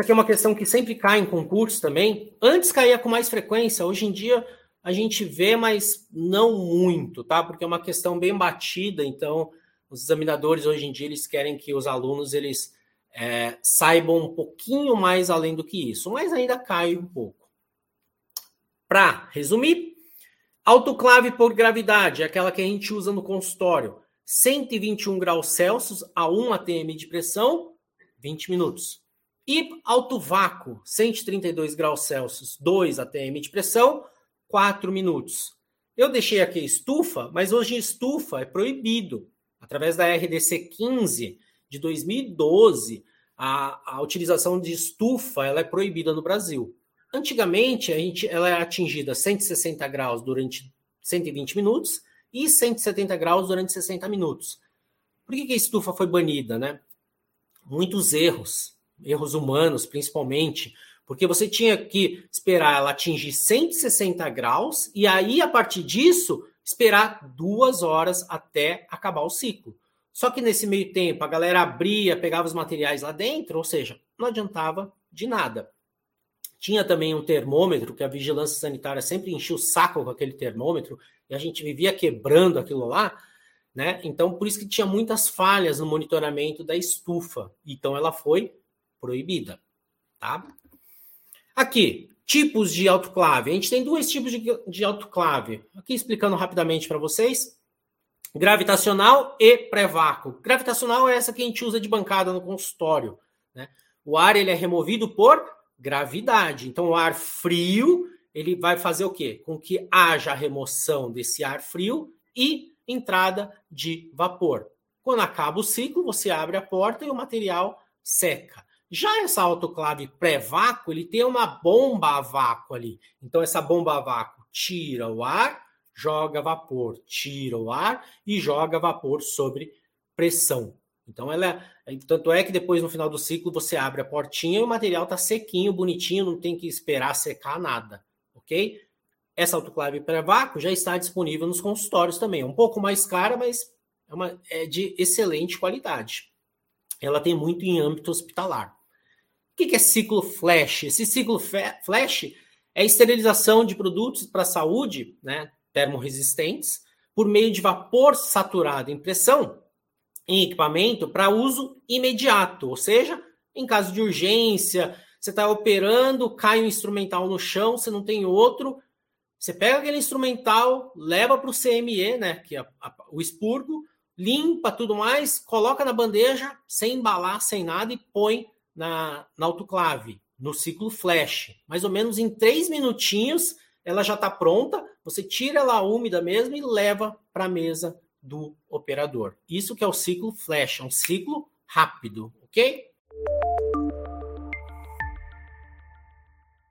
aqui é uma questão que sempre cai em concurso também. Antes caía com mais frequência, hoje em dia a gente vê, mas não muito, tá? Porque é uma questão bem batida, então os examinadores hoje em dia eles querem que os alunos eles é, saibam um pouquinho mais além do que isso, mas ainda cai um pouco. Para resumir, autoclave por gravidade, aquela que a gente usa no consultório. 121 graus Celsius a 1 atm de pressão, 20 minutos. E alto vácuo, 132 graus Celsius, 2 atm de pressão, 4 minutos. Eu deixei aqui estufa, mas hoje estufa é proibido. Através da RDC 15 de 2012, a, a utilização de estufa ela é proibida no Brasil. Antigamente, a gente, ela é atingida 160 graus durante 120 minutos e 170 graus durante 60 minutos. Por que, que a estufa foi banida, né? Muitos erros, erros humanos principalmente, porque você tinha que esperar ela atingir 160 graus e aí, a partir disso, esperar duas horas até acabar o ciclo. Só que nesse meio tempo, a galera abria, pegava os materiais lá dentro, ou seja, não adiantava de nada. Tinha também um termômetro, que a vigilância sanitária sempre enchia o saco com aquele termômetro, e a gente vivia quebrando aquilo lá, né? Então, por isso que tinha muitas falhas no monitoramento da estufa. Então, ela foi proibida, tá? Aqui, tipos de autoclave. A gente tem dois tipos de, de autoclave. Aqui explicando rapidamente para vocês. Gravitacional e pré-vácuo. Gravitacional é essa que a gente usa de bancada no consultório. Né? O ar ele é removido por gravidade. Então, o ar frio ele vai fazer o quê? Com que haja remoção desse ar frio e entrada de vapor. Quando acaba o ciclo, você abre a porta e o material seca. Já essa autoclave pré-vácuo, ele tem uma bomba a vácuo ali. Então, essa bomba a vácuo tira o ar, joga vapor, tira o ar e joga vapor sobre pressão. Então, ela é, tanto é que depois, no final do ciclo, você abre a portinha e o material está sequinho, bonitinho, não tem que esperar secar nada, ok? Essa autoclave pré-vácuo já está disponível nos consultórios também. É um pouco mais cara, mas é, uma, é de excelente qualidade. Ela tem muito em âmbito hospitalar que é ciclo flash? Esse ciclo flash é esterilização de produtos para a saúde, né, termorresistentes, por meio de vapor saturado em pressão em equipamento para uso imediato, ou seja, em caso de urgência, você está operando, cai um instrumental no chão, você não tem outro, você pega aquele instrumental, leva para o CME, né, que é o expurgo, limpa tudo mais, coloca na bandeja, sem embalar, sem nada, e põe na, na autoclave, no ciclo flash. Mais ou menos em três minutinhos ela já está pronta, você tira ela úmida mesmo e leva para a mesa do operador. Isso que é o ciclo flash, é um ciclo rápido, ok?